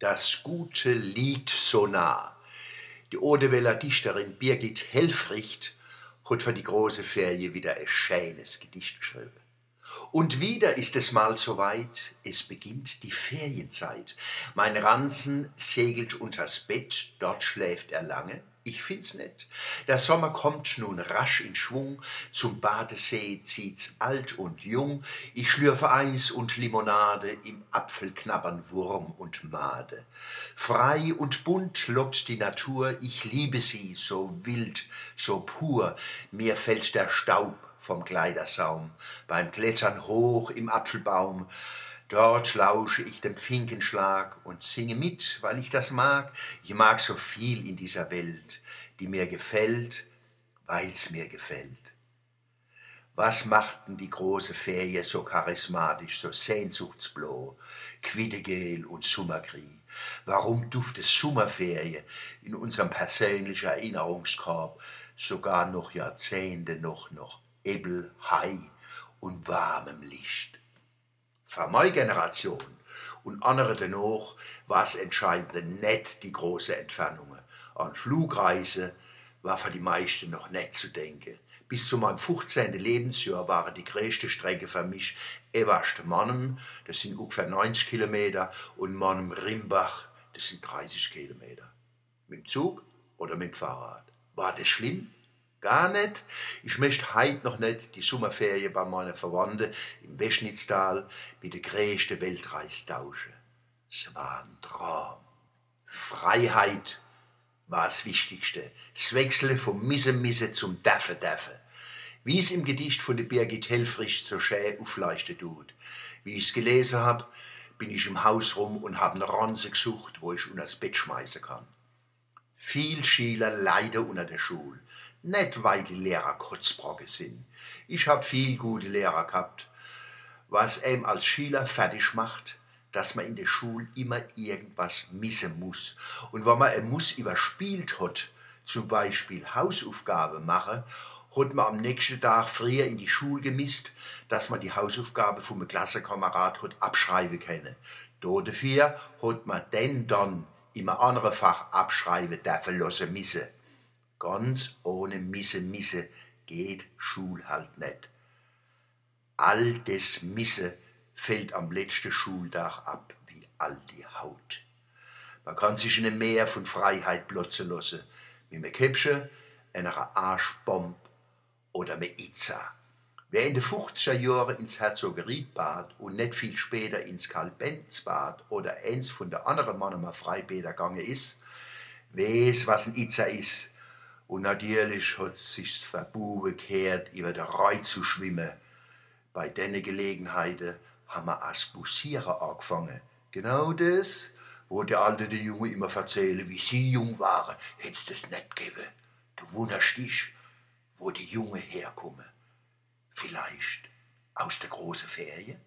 Das Gute liegt so nah. Die Odeweller Dichterin Birgit Helfricht hat für die große Ferie wieder ein schönes Gedicht geschrieben. Und wieder ist es mal soweit, es beginnt die Ferienzeit. Mein Ranzen segelt unters Bett, dort schläft er lange. Ich find's nett. Der Sommer kommt nun rasch in Schwung, zum Badesee zieht's alt und jung. Ich schlürfe Eis und Limonade, im Apfel knabbern Wurm und Made. Frei und bunt lockt die Natur, ich liebe sie, so wild, so pur. Mir fällt der Staub vom Kleidersaum, beim Klettern hoch im Apfelbaum. Dort lausche ich dem Finkenschlag und singe mit, weil ich das mag. Ich mag so viel in dieser Welt, die mir gefällt, weil's mir gefällt. Was machten die große Ferie so charismatisch, so sehnsuchtsbloh, Quiddegel und Summergrie? Warum duftet Sommerferie in unserem persönlichen Erinnerungskorb sogar noch Jahrzehnte noch noch Ebel, Hai und warmem Licht. Für meine Generation und andere dennoch war es entscheidende nicht die große Entfernungen. An Flugreise war für die meisten noch nicht zu denken. Bis zu meinem 15. Lebensjahr waren die größte Strecke für mich Everst Mannem, das sind ungefähr 90 Kilometer, und Mannem Rimbach, das sind 30 Kilometer. Mit dem Zug oder mit dem Fahrrad. War das schlimm? Gar nicht. Ich möchte heute noch nicht die Sommerferien bei meinen Verwandten im Weschnitztal mit der größten Weltreise tauschen. Es war ein Traum. Freiheit war das Wichtigste. Das Wechseln vom Misse-Misse zum Daffe-Daffe. Wie es im Gedicht von der Birgit Helfrich so schön aufleuchten tut. Wie ich es gelesen habe, bin ich im Haus rum und habe eine Ranze gesucht, wo ich unter das Bett schmeißen kann. Viel Schüler leiden unter der Schule. Nicht, weil die Lehrer Kotzbrocke sind. Ich hab viel gute Lehrer gehabt. Was einem als Schüler fertig macht, dass man in der Schule immer irgendwas missen muss. Und wenn man ein Muss überspielt hat, zum Beispiel Hausaufgabe machen, hat man am nächsten Tag früher in die Schule gemisst, dass man die Hausaufgabe vom Klassenkamerad hat abschreiben können. Dafür hat man denn dann im anderen Fach abschreiben dürfen lassen müssen. Ganz ohne Misse, Misse geht Schul halt nicht. All das Misse fällt am letzten Schultag ab wie all die Haut. Man kann sich in einem Meer von Freiheit blotzen lassen, mit einem Käppchen, einer Arschbomb oder mit Itza. Wer in den 50er Jahren ins Herzogerietbad und nicht viel später ins Karl-Benz-Bad oder eins von der anderen Mannemer Freibäder gegangen ist, weiß, was ein Itza ist und natürlich hat es sich verbuben gehört, über der Reu zu schwimmen. Bei diesen Gelegenheiten haben wir als Bussieren angefangen. Genau das, wo der Alte der Junge immer erzählen, wie sie jung waren, hätt's das nicht gegeben. Du wunderst dich, wo die Junge herkommen. Vielleicht aus der großen Ferien?